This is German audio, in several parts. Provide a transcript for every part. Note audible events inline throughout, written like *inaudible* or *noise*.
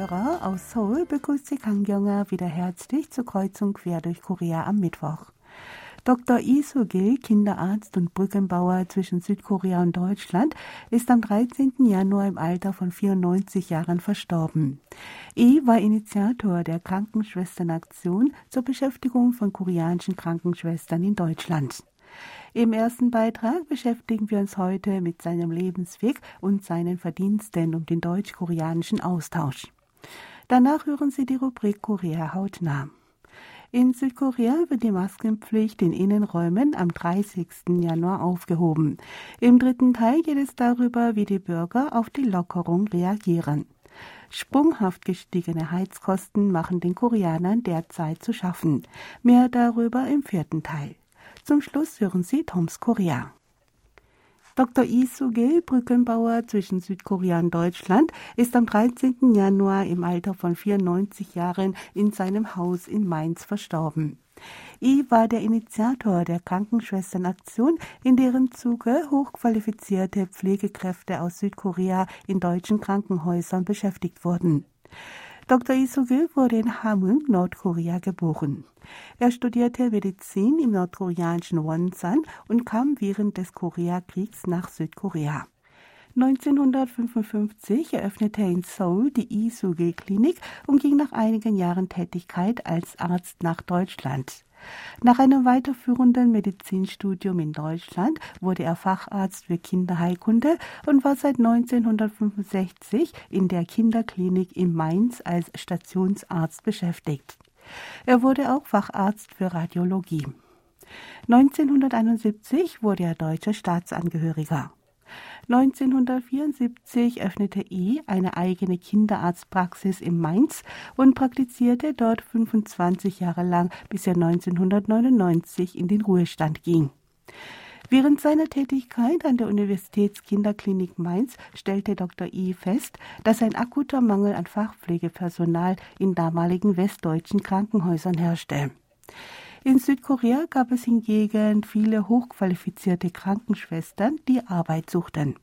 Hörer aus Seoul begrüßt Sie Kang Gyonger wieder herzlich zur Kreuzung quer durch Korea am Mittwoch. Dr. Lee Kinderarzt und Brückenbauer zwischen Südkorea und Deutschland, ist am 13. Januar im Alter von 94 Jahren verstorben. Lee war Initiator der Krankenschwesternaktion zur Beschäftigung von koreanischen Krankenschwestern in Deutschland. Im ersten Beitrag beschäftigen wir uns heute mit seinem Lebensweg und seinen Verdiensten um den deutsch-koreanischen Austausch. Danach hören Sie die Rubrik Korea hautnah. In Südkorea wird die Maskenpflicht in Innenräumen am 30. Januar aufgehoben. Im dritten Teil geht es darüber, wie die Bürger auf die Lockerung reagieren. Sprunghaft gestiegene Heizkosten machen den Koreanern derzeit zu schaffen. Mehr darüber im vierten Teil. Zum Schluss hören Sie Toms Korea. Dr. Lee Soo-gil, Brückenbauer zwischen Südkorea und Deutschland, ist am 13. Januar im Alter von 94 Jahren in seinem Haus in Mainz verstorben. Lee war der Initiator der Krankenschwesternaktion, in deren Zuge hochqualifizierte Pflegekräfte aus Südkorea in deutschen Krankenhäusern beschäftigt wurden. Dr. Isogil wurde in Hamhung, Nordkorea, geboren. Er studierte Medizin im nordkoreanischen Wonsan und kam während des Koreakriegs nach Südkorea. 1955 eröffnete er in Seoul die Isugil Klinik und ging nach einigen Jahren Tätigkeit als Arzt nach Deutschland. Nach einem weiterführenden Medizinstudium in Deutschland wurde er Facharzt für Kinderheilkunde und war seit 1965 in der Kinderklinik in Mainz als Stationsarzt beschäftigt. Er wurde auch Facharzt für Radiologie. 1971 wurde er deutscher Staatsangehöriger. 1974 öffnete E eine eigene Kinderarztpraxis in Mainz und praktizierte dort 25 Jahre lang, bis er 1999 in den Ruhestand ging. Während seiner Tätigkeit an der Universitätskinderklinik Mainz stellte Dr. I fest, dass ein akuter Mangel an Fachpflegepersonal in damaligen westdeutschen Krankenhäusern herrschte. In Südkorea gab es hingegen viele hochqualifizierte Krankenschwestern, die Arbeit suchten.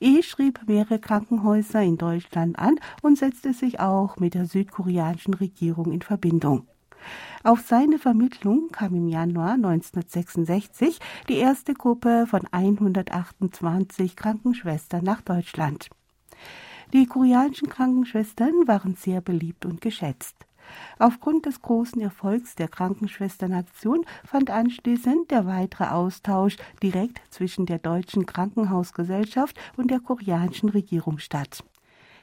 E schrieb mehrere Krankenhäuser in Deutschland an und setzte sich auch mit der südkoreanischen Regierung in Verbindung. Auf seine Vermittlung kam im Januar 1966 die erste Gruppe von 128 Krankenschwestern nach Deutschland. Die koreanischen Krankenschwestern waren sehr beliebt und geschätzt. Aufgrund des großen Erfolgs der Krankenschwesternaktion fand anschließend der weitere Austausch direkt zwischen der deutschen Krankenhausgesellschaft und der koreanischen Regierung statt.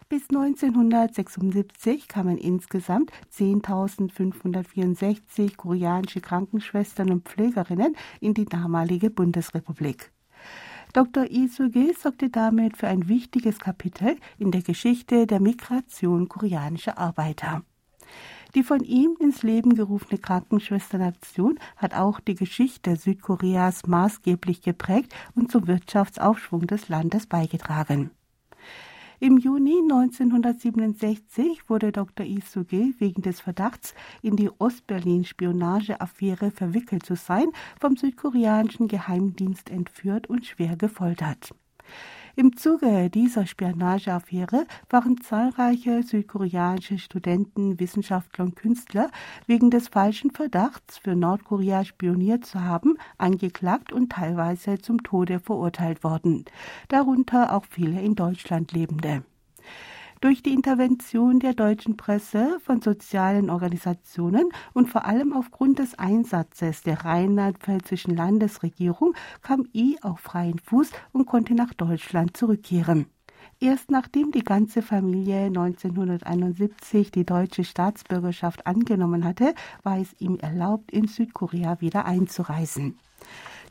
Bis 1976 kamen insgesamt 10.564 koreanische Krankenschwestern und Pflegerinnen in die damalige Bundesrepublik. Dr. Isuge sorgte damit für ein wichtiges Kapitel in der Geschichte der Migration koreanischer Arbeiter. Die von ihm ins Leben gerufene Krankenschwesternaktion hat auch die Geschichte Südkoreas maßgeblich geprägt und zum Wirtschaftsaufschwung des Landes beigetragen. Im Juni 1967 wurde Dr. Isuge wegen des Verdachts, in die Ostberlin-Spionageaffäre verwickelt zu sein, vom südkoreanischen Geheimdienst entführt und schwer gefoltert. Im Zuge dieser Spionageaffäre waren zahlreiche südkoreanische Studenten, Wissenschaftler und Künstler wegen des falschen Verdachts, für Nordkorea spioniert zu haben, angeklagt und teilweise zum Tode verurteilt worden, darunter auch viele in Deutschland lebende. Durch die Intervention der deutschen Presse, von sozialen Organisationen und vor allem aufgrund des Einsatzes der rheinland-pfälzischen Landesregierung kam I auf freien Fuß und konnte nach Deutschland zurückkehren. Erst nachdem die ganze Familie 1971 die deutsche Staatsbürgerschaft angenommen hatte, war es ihm erlaubt, in Südkorea wieder einzureisen.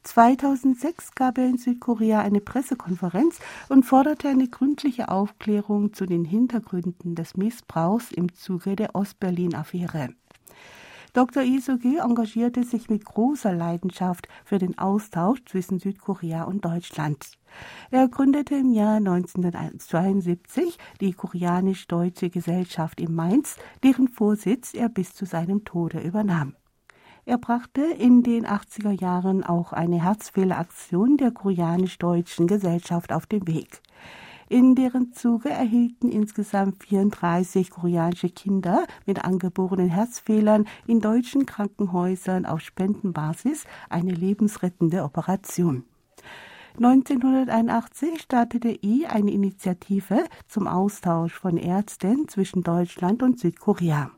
2006 gab er in Südkorea eine Pressekonferenz und forderte eine gründliche Aufklärung zu den Hintergründen des Missbrauchs im Zuge der Ostberlin-Affäre. Dr. Isoge engagierte sich mit großer Leidenschaft für den Austausch zwischen Südkorea und Deutschland. Er gründete im Jahr 1972 die Koreanisch-Deutsche Gesellschaft in Mainz, deren Vorsitz er bis zu seinem Tode übernahm. Er brachte in den 80er Jahren auch eine Herzfehleraktion der koreanisch-deutschen Gesellschaft auf den Weg. In deren Zuge erhielten insgesamt 34 koreanische Kinder mit angeborenen Herzfehlern in deutschen Krankenhäusern auf Spendenbasis eine lebensrettende Operation. 1981 startete I eine Initiative zum Austausch von Ärzten zwischen Deutschland und Südkorea.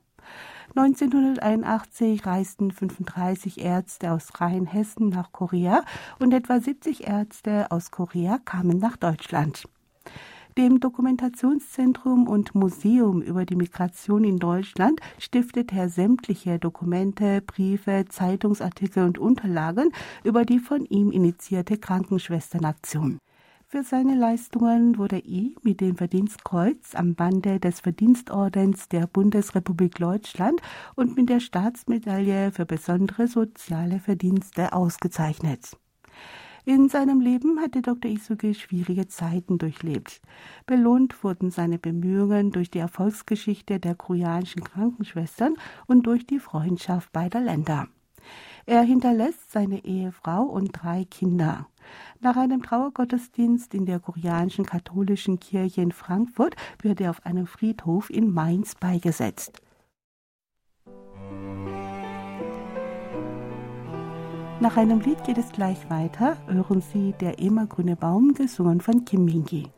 1981 reisten 35 Ärzte aus Rheinhessen nach Korea und etwa 70 Ärzte aus Korea kamen nach Deutschland. Dem Dokumentationszentrum und Museum über die Migration in Deutschland stiftet er sämtliche Dokumente, Briefe, Zeitungsartikel und Unterlagen über die von ihm initiierte Krankenschwesternaktion. Für seine Leistungen wurde I mit dem Verdienstkreuz am Bande des Verdienstordens der Bundesrepublik Deutschland und mit der Staatsmedaille für besondere soziale Verdienste ausgezeichnet. In seinem Leben hatte Dr. Isuke schwierige Zeiten durchlebt. Belohnt wurden seine Bemühungen durch die Erfolgsgeschichte der koreanischen Krankenschwestern und durch die Freundschaft beider Länder. Er hinterlässt seine Ehefrau und drei Kinder. Nach einem Trauergottesdienst in der koreanischen katholischen Kirche in Frankfurt wird er auf einem Friedhof in Mainz beigesetzt. Nach einem Lied geht es gleich weiter. Hören Sie Der immergrüne Baum, gesungen von Kim Mingi.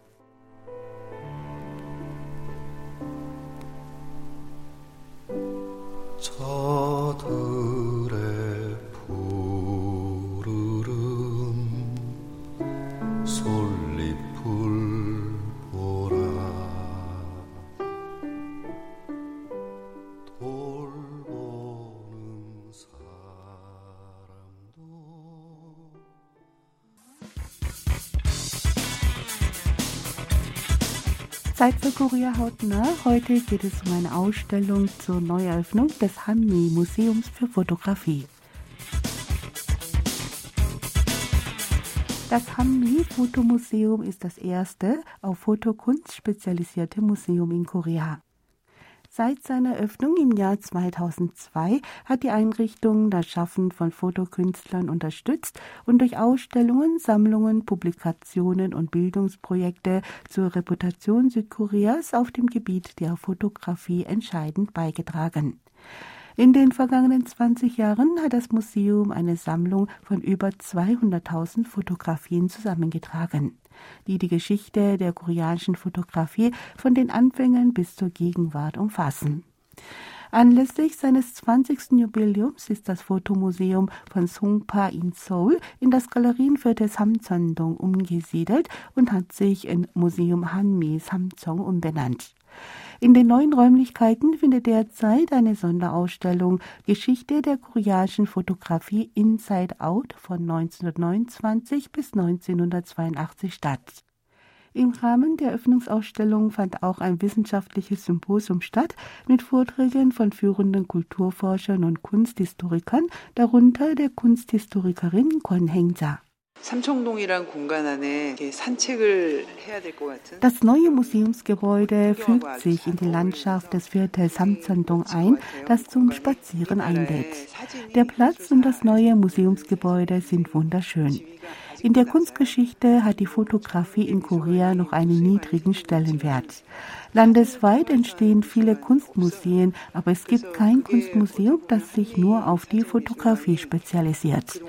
Zeit für Korea hautnah. Heute geht es um eine Ausstellung zur Neueröffnung des Hanmi Museums für Fotografie. Das Hanmi Fotomuseum ist das erste auf Fotokunst spezialisierte Museum in Korea. Seit seiner Öffnung im Jahr 2002 hat die Einrichtung das Schaffen von Fotokünstlern unterstützt und durch Ausstellungen, Sammlungen, Publikationen und Bildungsprojekte zur Reputation Südkoreas auf dem Gebiet der Fotografie entscheidend beigetragen. In den vergangenen 20 Jahren hat das Museum eine Sammlung von über 200.000 Fotografien zusammengetragen die die Geschichte der koreanischen Fotografie von den Anfängen bis zur Gegenwart umfassen. Anlässlich seines 20. Jubiläums ist das Fotomuseum von Songpa in Seoul in das Galerienviertel Samcheon-dong umgesiedelt und hat sich in Museum Hanmi Samcheong umbenannt. In den neuen Räumlichkeiten findet derzeit eine Sonderausstellung Geschichte der koreanischen Fotografie Inside Out von 1929 bis 1982 statt. Im Rahmen der Öffnungsausstellung fand auch ein wissenschaftliches Symposium statt mit Vorträgen von führenden Kulturforschern und Kunsthistorikern, darunter der Kunsthistorikerin Kwon Hengja. Das neue Museumsgebäude fügt sich in die Landschaft des Viertels Samcheon-dong ein, das zum Spazieren einlädt. Der Platz und das neue Museumsgebäude sind wunderschön. In der Kunstgeschichte hat die Fotografie in Korea noch einen niedrigen Stellenwert. Landesweit entstehen viele Kunstmuseen, aber es gibt kein Kunstmuseum, das sich nur auf die Fotografie spezialisiert.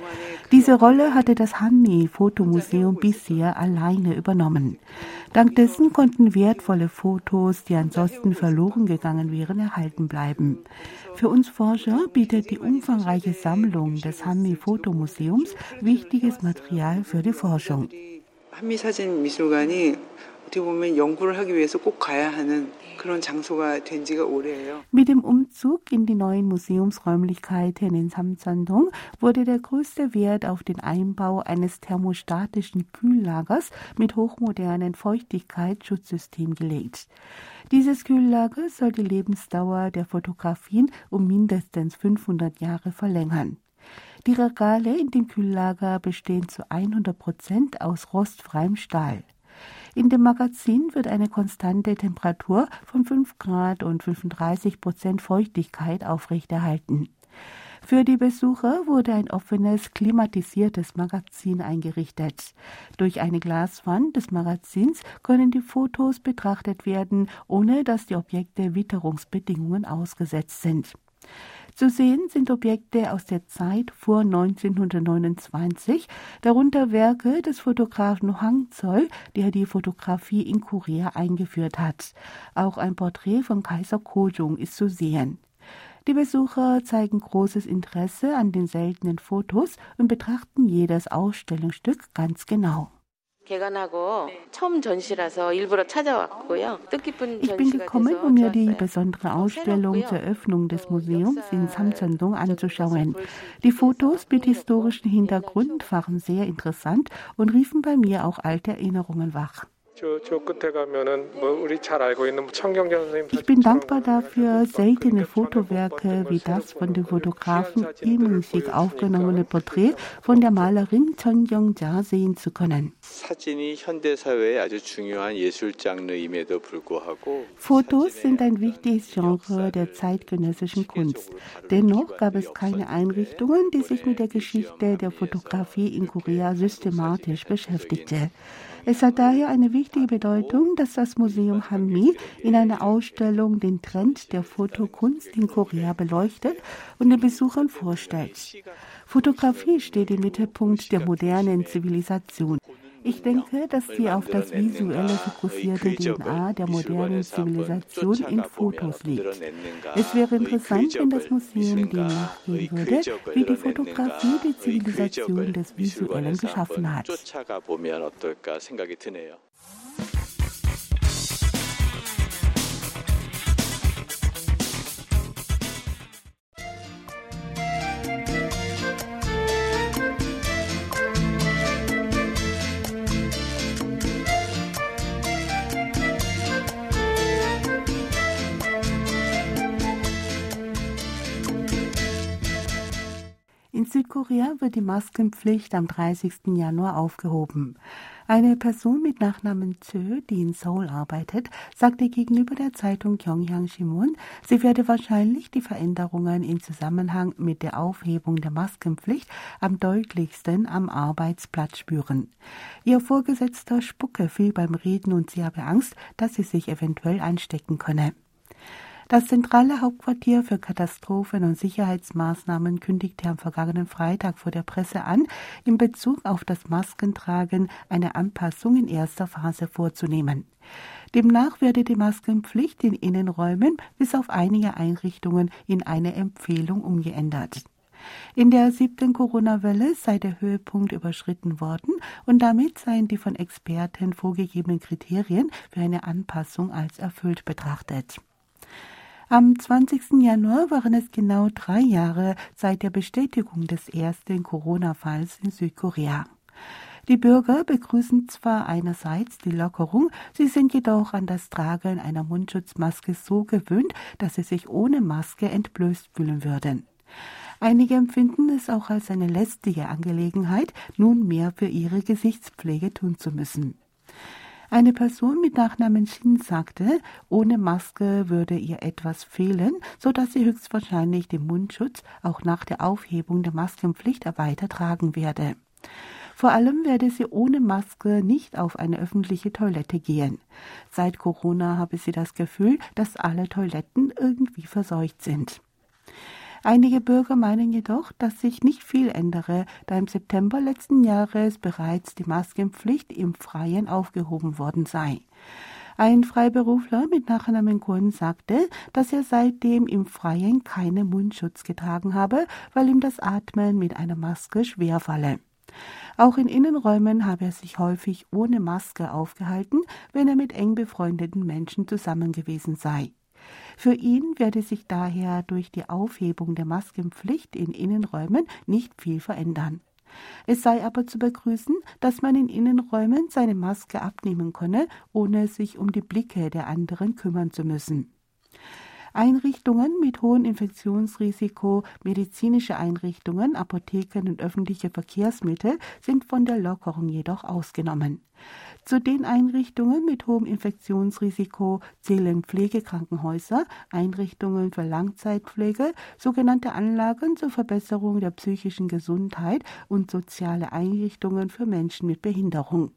Diese Rolle hatte das Hanmi Fotomuseum bisher alleine übernommen. Dank dessen konnten wertvolle Fotos, die ansonsten verloren gegangen wären, erhalten bleiben. Für uns Forscher bietet die umfangreiche Sammlung des Hanmi Fotomuseums wichtiges Material für die Forschung. Mit dem Umzug in die neuen Museumsräumlichkeiten in Samcheon-dong wurde der größte Wert auf den Einbau eines thermostatischen Kühllagers mit hochmodernen Feuchtigkeitsschutzsystem gelegt. Dieses Kühllager soll die Lebensdauer der Fotografien um mindestens 500 Jahre verlängern. Die Regale in dem Kühllager bestehen zu 100 Prozent aus rostfreiem Stahl. In dem Magazin wird eine konstante Temperatur von 5 Grad und 35 Prozent Feuchtigkeit aufrechterhalten. Für die Besucher wurde ein offenes, klimatisiertes Magazin eingerichtet. Durch eine Glaswand des Magazins können die Fotos betrachtet werden, ohne dass die Objekte Witterungsbedingungen ausgesetzt sind. Zu sehen sind Objekte aus der Zeit vor 1929, darunter Werke des Fotografen Hang Zoll, der die Fotografie in Korea eingeführt hat. Auch ein Porträt von Kaiser Kojong ist zu sehen. Die Besucher zeigen großes Interesse an den seltenen Fotos und betrachten jedes Ausstellungsstück ganz genau. Ich bin gekommen, um mir die besondere Ausstellung zur Eröffnung des Museums in Samcheondong anzuschauen. Die Fotos mit historischem Hintergrund waren sehr interessant und riefen bei mir auch alte Erinnerungen wach. Ich bin dankbar dafür, seltene Fotowerke wie das von dem Fotografen Lee Mung-sik aufgenommene Porträt von der Malerin Chon Young-ja sehen zu können. Fotos sind ein wichtiges Genre der zeitgenössischen Kunst. Dennoch gab es keine Einrichtungen, die sich mit der Geschichte der Fotografie in Korea systematisch beschäftigte. Es hat daher eine wichtige Bedeutung, dass das Museum Hanmi in einer Ausstellung den Trend der Fotokunst in Korea beleuchtet und den Besuchern vorstellt. Fotografie steht im Mittelpunkt der modernen Zivilisation. Ich denke, dass die auf das Visuelle fokussierte DNA der modernen Zivilisation in Fotos liegt. Es wäre interessant, wenn das Museum dem nachgehen würde, wie die Fotografie die Zivilisation des Visuellen geschaffen hat. Südkorea wird die Maskenpflicht am 30. Januar aufgehoben. Eine Person mit Nachnamen Chö, die in Seoul arbeitet, sagte gegenüber der Zeitung Gyeongyang Shimun, sie werde wahrscheinlich die Veränderungen in Zusammenhang mit der Aufhebung der Maskenpflicht am deutlichsten am Arbeitsplatz spüren. Ihr Vorgesetzter spucke viel beim Reden und sie habe Angst, dass sie sich eventuell anstecken könne. Das zentrale Hauptquartier für Katastrophen- und Sicherheitsmaßnahmen kündigte am vergangenen Freitag vor der Presse an, in Bezug auf das Maskentragen eine Anpassung in erster Phase vorzunehmen. Demnach werde die Maskenpflicht in Innenräumen bis auf einige Einrichtungen in eine Empfehlung umgeändert. In der siebten Corona-Welle sei der Höhepunkt überschritten worden und damit seien die von Experten vorgegebenen Kriterien für eine Anpassung als erfüllt betrachtet. Am 20. Januar waren es genau drei Jahre seit der Bestätigung des ersten Corona-Falls in Südkorea. Die Bürger begrüßen zwar einerseits die Lockerung, sie sind jedoch an das Tragen einer Mundschutzmaske so gewöhnt, dass sie sich ohne Maske entblößt fühlen würden. Einige empfinden es auch als eine lästige Angelegenheit, nun mehr für ihre Gesichtspflege tun zu müssen. Eine Person mit Nachnamen Shin sagte, ohne Maske würde ihr etwas fehlen, so dass sie höchstwahrscheinlich den Mundschutz auch nach der Aufhebung der Maskenpflicht weiter tragen werde. Vor allem werde sie ohne Maske nicht auf eine öffentliche Toilette gehen. Seit Corona habe sie das Gefühl, dass alle Toiletten irgendwie verseucht sind. Einige Bürger meinen jedoch, dass sich nicht viel ändere, da im September letzten Jahres bereits die Maskenpflicht im Freien aufgehoben worden sei. Ein Freiberufler mit Nachnamen Kun sagte, dass er seitdem im Freien keinen Mundschutz getragen habe, weil ihm das Atmen mit einer Maske schwerfalle. Auch in Innenräumen habe er sich häufig ohne Maske aufgehalten, wenn er mit eng befreundeten Menschen zusammen gewesen sei. Für ihn werde sich daher durch die Aufhebung der Maskenpflicht in Innenräumen nicht viel verändern. Es sei aber zu begrüßen, dass man in Innenräumen seine Maske abnehmen könne, ohne sich um die Blicke der anderen kümmern zu müssen. Einrichtungen mit hohem Infektionsrisiko, medizinische Einrichtungen, Apotheken und öffentliche Verkehrsmittel sind von der Lockerung jedoch ausgenommen. Zu den Einrichtungen mit hohem Infektionsrisiko zählen Pflegekrankenhäuser, Einrichtungen für Langzeitpflege, sogenannte Anlagen zur Verbesserung der psychischen Gesundheit und soziale Einrichtungen für Menschen mit Behinderung.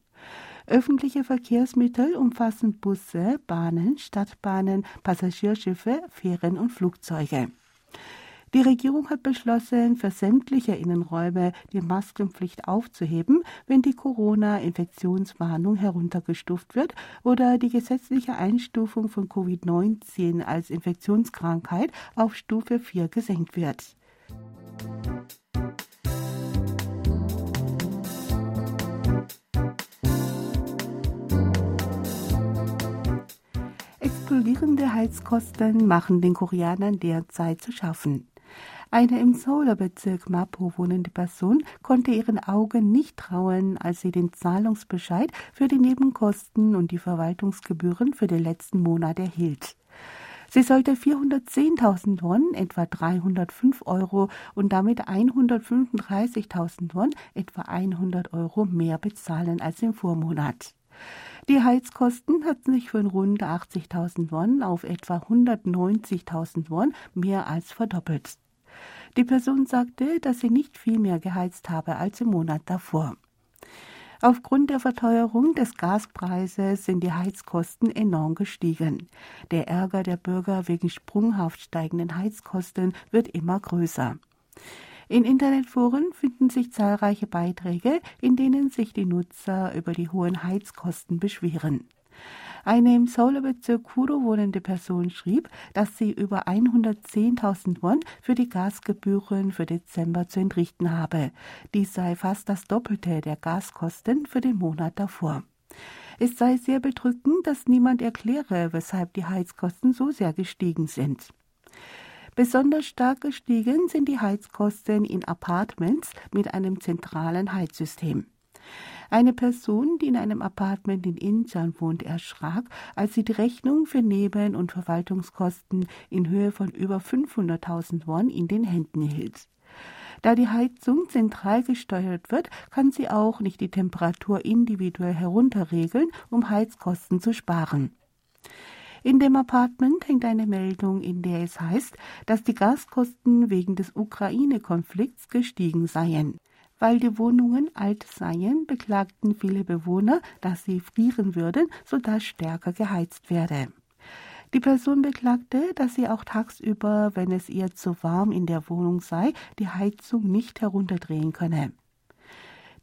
Öffentliche Verkehrsmittel umfassen Busse, Bahnen, Stadtbahnen, Passagierschiffe, Fähren und Flugzeuge. Die Regierung hat beschlossen, für sämtliche Innenräume die Maskenpflicht aufzuheben, wenn die Corona-Infektionswarnung heruntergestuft wird oder die gesetzliche Einstufung von Covid-19 als Infektionskrankheit auf Stufe 4 gesenkt wird. Explodierende Heizkosten machen den Koreanern derzeit zu schaffen. Eine im Seoler-Bezirk Mapo wohnende Person konnte ihren Augen nicht trauen, als sie den Zahlungsbescheid für die Nebenkosten und die Verwaltungsgebühren für den letzten Monat erhielt. Sie sollte 410.000 Won, etwa 305 Euro und damit 135.000 Won, etwa 100 Euro mehr bezahlen als im Vormonat. Die Heizkosten hatten sich von rund 80.000 Won auf etwa 190.000 Won mehr als verdoppelt. Die Person sagte, dass sie nicht viel mehr geheizt habe als im Monat davor. Aufgrund der Verteuerung des Gaspreises sind die Heizkosten enorm gestiegen. Der Ärger der Bürger wegen sprunghaft steigenden Heizkosten wird immer größer. In Internetforen finden sich zahlreiche Beiträge, in denen sich die Nutzer über die hohen Heizkosten beschweren. Eine im Seoul-Bezirk Kuro wohnende Person schrieb, dass sie über 110.000 Won für die Gasgebühren für Dezember zu entrichten habe. Dies sei fast das Doppelte der Gaskosten für den Monat davor. Es sei sehr bedrückend, dass niemand erkläre, weshalb die Heizkosten so sehr gestiegen sind. Besonders stark gestiegen sind die Heizkosten in Apartments mit einem zentralen Heizsystem. Eine Person, die in einem Apartment in Incheon wohnt, erschrak, als sie die Rechnung für Neben- und Verwaltungskosten in Höhe von über 500.000 Won in den Händen hielt. Da die Heizung zentral gesteuert wird, kann sie auch nicht die Temperatur individuell herunterregeln, um Heizkosten zu sparen. In dem Apartment hängt eine Meldung, in der es heißt, dass die Gaskosten wegen des Ukraine-Konflikts gestiegen seien. Weil die Wohnungen alt seien, beklagten viele Bewohner, dass sie frieren würden, sodass stärker geheizt werde. Die Person beklagte, dass sie auch tagsüber, wenn es ihr zu warm in der Wohnung sei, die Heizung nicht herunterdrehen könne.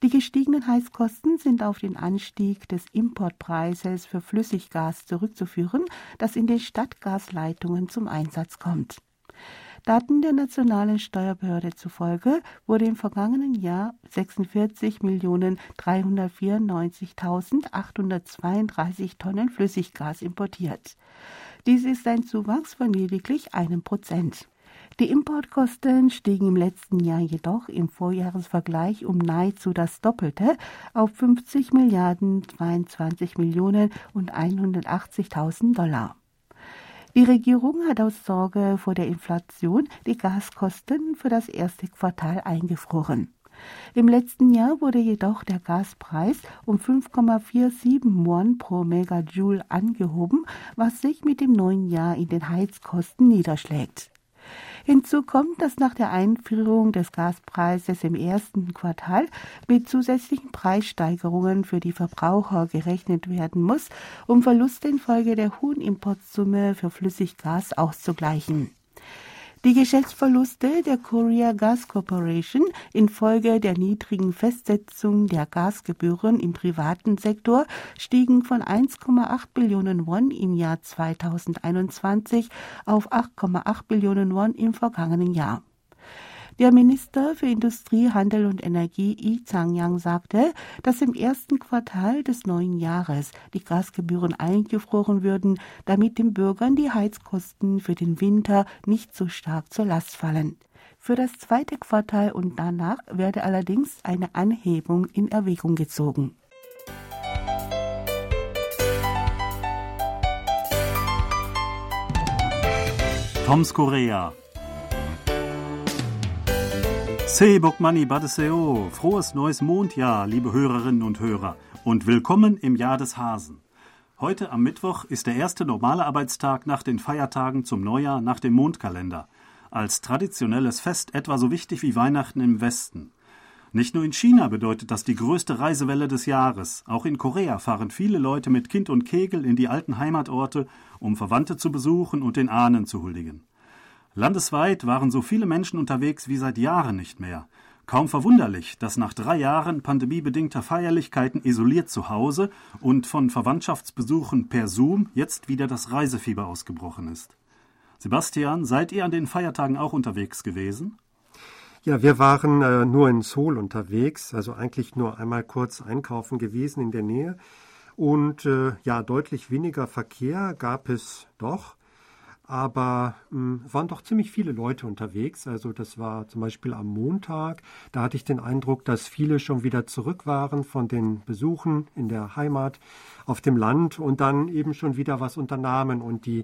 Die gestiegenen Heizkosten sind auf den Anstieg des Importpreises für Flüssiggas zurückzuführen, das in den Stadtgasleitungen zum Einsatz kommt. Daten der nationalen Steuerbehörde zufolge wurde im vergangenen Jahr 46.394.832 Tonnen Flüssiggas importiert. Dies ist ein Zuwachs von lediglich einem Prozent. Die Importkosten stiegen im letzten Jahr jedoch im Vorjahresvergleich um nahezu das Doppelte auf 50 Milliarden 22 Millionen und 180.000 Dollar. Die Regierung hat aus Sorge vor der Inflation die Gaskosten für das erste Quartal eingefroren. Im letzten Jahr wurde jedoch der Gaspreis um 5,47 Won pro Megajoule angehoben, was sich mit dem neuen Jahr in den Heizkosten niederschlägt. Hinzu kommt, dass nach der Einführung des Gaspreises im ersten Quartal mit zusätzlichen Preissteigerungen für die Verbraucher gerechnet werden muss, um Verluste infolge der hohen Importsumme für Flüssiggas auszugleichen. Die Geschäftsverluste der Korea Gas Corporation infolge der niedrigen Festsetzung der Gasgebühren im privaten Sektor stiegen von 1,8 Billionen Won im Jahr 2021 auf 8,8 Billionen Won im vergangenen Jahr. Der Minister für Industrie, Handel und Energie Yi Chang-yang sagte, dass im ersten Quartal des neuen Jahres die Gasgebühren eingefroren würden, damit den Bürgern die Heizkosten für den Winter nicht so stark zur Last fallen. Für das zweite Quartal und danach werde allerdings eine Anhebung in Erwägung gezogen. Toms Korea. Seibok Mani Badeseo, frohes neues Mondjahr, liebe Hörerinnen und Hörer, und willkommen im Jahr des Hasen. Heute am Mittwoch ist der erste normale Arbeitstag nach den Feiertagen zum Neujahr nach dem Mondkalender. Als traditionelles Fest etwa so wichtig wie Weihnachten im Westen. Nicht nur in China bedeutet das die größte Reisewelle des Jahres. Auch in Korea fahren viele Leute mit Kind und Kegel in die alten Heimatorte, um Verwandte zu besuchen und den Ahnen zu huldigen. Landesweit waren so viele Menschen unterwegs wie seit Jahren nicht mehr. Kaum verwunderlich, dass nach drei Jahren pandemiebedingter Feierlichkeiten isoliert zu Hause und von Verwandtschaftsbesuchen per Zoom jetzt wieder das Reisefieber ausgebrochen ist. Sebastian, seid ihr an den Feiertagen auch unterwegs gewesen? Ja, wir waren äh, nur in Seoul unterwegs, also eigentlich nur einmal kurz einkaufen gewesen in der Nähe. Und äh, ja, deutlich weniger Verkehr gab es doch. Aber mh, hm, waren doch ziemlich viele Leute unterwegs. Also das war zum Beispiel am Montag. Da hatte ich den Eindruck, dass viele schon wieder zurück waren von den Besuchen in der Heimat auf dem Land und dann eben schon wieder was unternahmen und die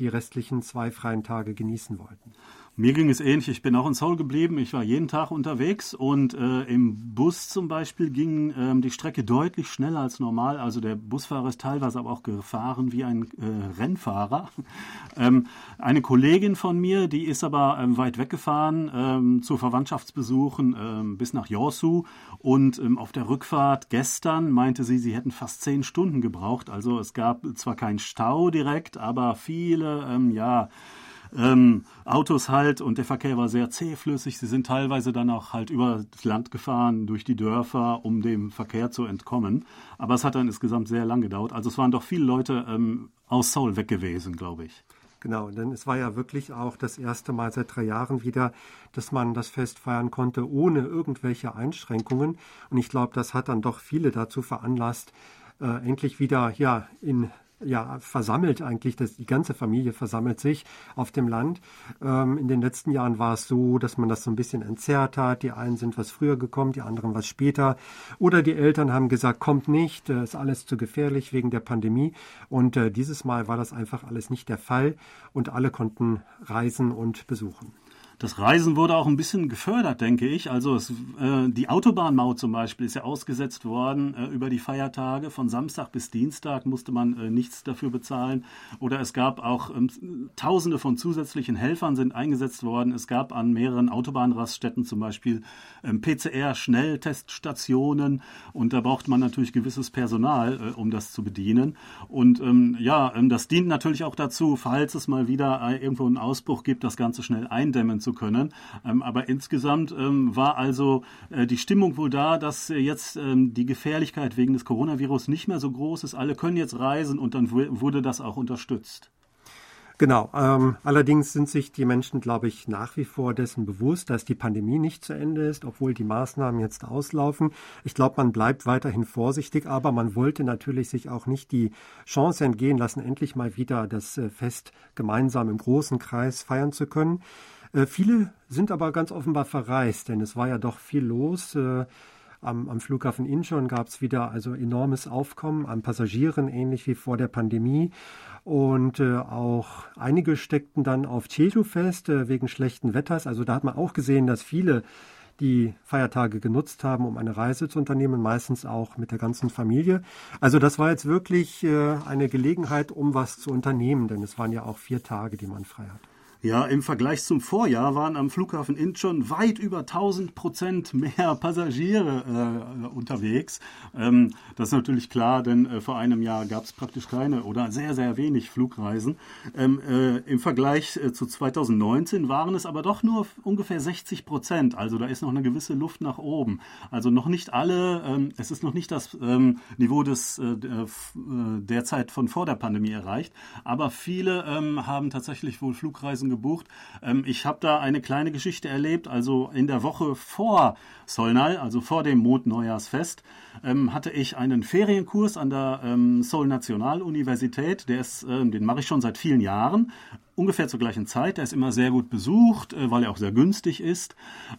die restlichen zwei freien Tage genießen wollten. Mir ging es ähnlich. Ich bin auch in Seoul geblieben. Ich war jeden Tag unterwegs und äh, im Bus zum Beispiel ging ähm, die Strecke deutlich schneller als normal. Also der Busfahrer ist teilweise aber auch gefahren wie ein äh, Rennfahrer. *laughs* ähm, eine Kollegin von mir, die ist aber ähm, weit weggefahren ähm, zu Verwandtschaftsbesuchen ähm, bis nach Yosu und ähm, auf der Rückfahrt gestern meinte sie, sie hätten fast zehn Stunden gebraucht. Also es gab zwar keinen Stau direkt, aber viele, ja, ähm, Autos halt und der Verkehr war sehr zähflüssig. Sie sind teilweise dann auch halt über das Land gefahren, durch die Dörfer, um dem Verkehr zu entkommen. Aber es hat dann insgesamt sehr lang gedauert. Also es waren doch viele Leute ähm, aus Seoul weg gewesen, glaube ich. Genau, denn es war ja wirklich auch das erste Mal seit drei Jahren wieder, dass man das Fest feiern konnte ohne irgendwelche Einschränkungen. Und ich glaube, das hat dann doch viele dazu veranlasst, äh, endlich wieder ja in ja, versammelt eigentlich, dass die ganze Familie versammelt sich auf dem Land. Ähm, in den letzten Jahren war es so, dass man das so ein bisschen entzerrt hat. Die einen sind was früher gekommen, die anderen was später. Oder die Eltern haben gesagt, kommt nicht, äh, ist alles zu gefährlich wegen der Pandemie. Und äh, dieses Mal war das einfach alles nicht der Fall und alle konnten reisen und besuchen. Das Reisen wurde auch ein bisschen gefördert, denke ich. Also es, äh, die Autobahnmaut zum Beispiel ist ja ausgesetzt worden äh, über die Feiertage. Von Samstag bis Dienstag musste man äh, nichts dafür bezahlen. Oder es gab auch ähm, Tausende von zusätzlichen Helfern sind eingesetzt worden. Es gab an mehreren Autobahnraststätten zum Beispiel ähm, PCR-Schnellteststationen. Und da braucht man natürlich gewisses Personal, äh, um das zu bedienen. Und ähm, ja, ähm, das dient natürlich auch dazu, falls es mal wieder äh, irgendwo einen Ausbruch gibt, das Ganze schnell eindämmen zu können. Ähm, aber insgesamt ähm, war also äh, die Stimmung wohl da, dass äh, jetzt ähm, die Gefährlichkeit wegen des Coronavirus nicht mehr so groß ist. Alle können jetzt reisen und dann wurde das auch unterstützt. Genau. Ähm, allerdings sind sich die Menschen, glaube ich, nach wie vor dessen bewusst, dass die Pandemie nicht zu Ende ist, obwohl die Maßnahmen jetzt auslaufen. Ich glaube, man bleibt weiterhin vorsichtig, aber man wollte natürlich sich auch nicht die Chance entgehen lassen, endlich mal wieder das äh, Fest gemeinsam im großen Kreis feiern zu können. Äh, viele sind aber ganz offenbar verreist, denn es war ja doch viel los. Äh, am, am, Flughafen Incheon gab es wieder also enormes Aufkommen an Passagieren, ähnlich wie vor der Pandemie. Und äh, auch einige steckten dann auf Jeju fest äh, wegen schlechten Wetters. Also da hat man auch gesehen, dass viele die Feiertage genutzt haben, um eine Reise zu unternehmen, meistens auch mit der ganzen Familie. Also das war jetzt wirklich äh, eine Gelegenheit, um was zu unternehmen, denn es waren ja auch vier Tage, die man frei hat. Ja, im Vergleich zum Vorjahr waren am Flughafen Incheon weit über 1000 Prozent mehr *laughs* Passagiere äh, unterwegs. Ähm, das ist natürlich klar, denn äh, vor einem Jahr gab es praktisch keine oder sehr, sehr wenig Flugreisen. Ähm, äh, Im Vergleich äh, zu 2019 waren es aber doch nur ungefähr 60 Prozent. Also da ist noch eine gewisse Luft nach oben. Also noch nicht alle, ähm, es ist noch nicht das ähm, Niveau des äh, äh, derzeit von vor der Pandemie erreicht, aber viele ähm, haben tatsächlich wohl Flugreisen gebucht. Ähm, ich habe da eine kleine Geschichte erlebt. Also in der Woche vor Solnal, also vor dem Mondneujahrsfest, ähm, hatte ich einen Ferienkurs an der ähm, Seoul Nationaluniversität. Der ist, ähm, den mache ich schon seit vielen Jahren ungefähr zur gleichen Zeit. Der ist immer sehr gut besucht, äh, weil er auch sehr günstig ist.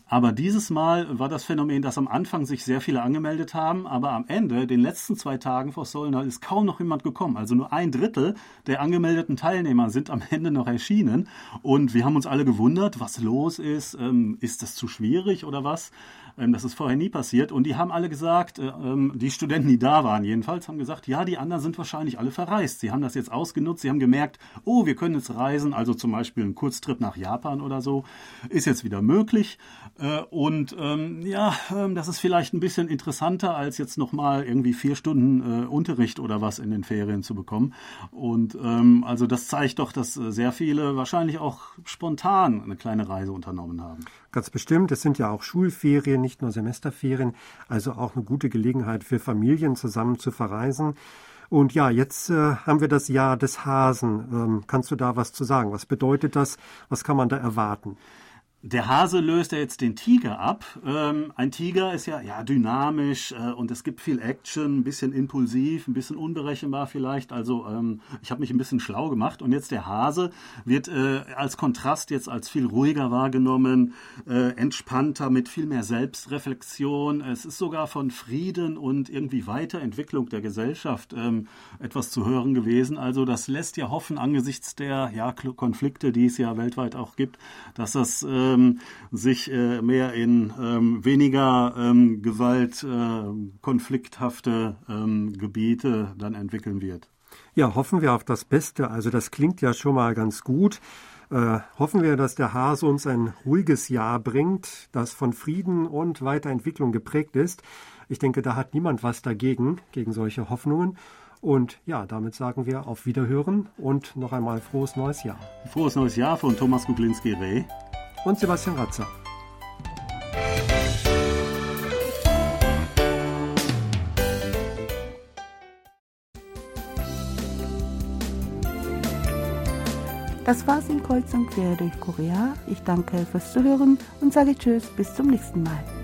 Aber dieses Mal war das Phänomen, dass am Anfang sich sehr viele angemeldet haben, aber am Ende, den letzten zwei Tagen vor Solna, ist kaum noch jemand gekommen. Also nur ein Drittel der angemeldeten Teilnehmer sind am Ende noch erschienen. Und wir haben uns alle gewundert, was los ist. Ähm, ist das zu schwierig oder was? Ähm, das ist vorher nie passiert. Und die haben alle gesagt, äh, ähm, die Studenten, die da waren jedenfalls, haben gesagt, ja, die anderen sind wahrscheinlich alle verreist. Sie haben das jetzt ausgenutzt, sie haben gemerkt, oh, wir können jetzt reisen, also zum Beispiel ein Kurztrip nach Japan oder so, ist jetzt wieder möglich. Äh, und ähm, ja, das ist vielleicht ein bisschen interessanter, als jetzt nochmal irgendwie vier Stunden äh, Unterricht oder was in den Ferien zu bekommen. Und also das zeigt doch, dass sehr viele wahrscheinlich auch spontan eine kleine Reise unternommen haben. Ganz bestimmt. Es sind ja auch Schulferien, nicht nur Semesterferien, also auch eine gute Gelegenheit für Familien zusammen zu verreisen. Und ja, jetzt äh, haben wir das Jahr des Hasen. Ähm, kannst du da was zu sagen? Was bedeutet das? Was kann man da erwarten? Der Hase löst ja jetzt den Tiger ab. Ähm, ein Tiger ist ja, ja dynamisch äh, und es gibt viel Action, ein bisschen impulsiv, ein bisschen unberechenbar vielleicht. Also ähm, ich habe mich ein bisschen schlau gemacht und jetzt der Hase wird äh, als Kontrast jetzt als viel ruhiger wahrgenommen, äh, entspannter, mit viel mehr Selbstreflexion. Es ist sogar von Frieden und irgendwie Weiterentwicklung der Gesellschaft ähm, etwas zu hören gewesen. Also das lässt ja hoffen angesichts der ja, Konflikte, die es ja weltweit auch gibt, dass das äh, ähm, sich äh, mehr in ähm, weniger ähm, Gewalt, äh, ähm, Gebiete dann entwickeln wird. Ja, hoffen wir auf das Beste. Also das klingt ja schon mal ganz gut. Äh, hoffen wir, dass der Hase uns ein ruhiges Jahr bringt, das von Frieden und Weiterentwicklung geprägt ist. Ich denke, da hat niemand was dagegen, gegen solche Hoffnungen. Und ja, damit sagen wir auf Wiederhören und noch einmal frohes neues Jahr. Frohes neues Jahr von Thomas Kuklinski-Reh und Sebastian Ratzer. Das war's in Kreuz und Quer durch Korea. Ich danke fürs Zuhören und sage Tschüss, bis zum nächsten Mal.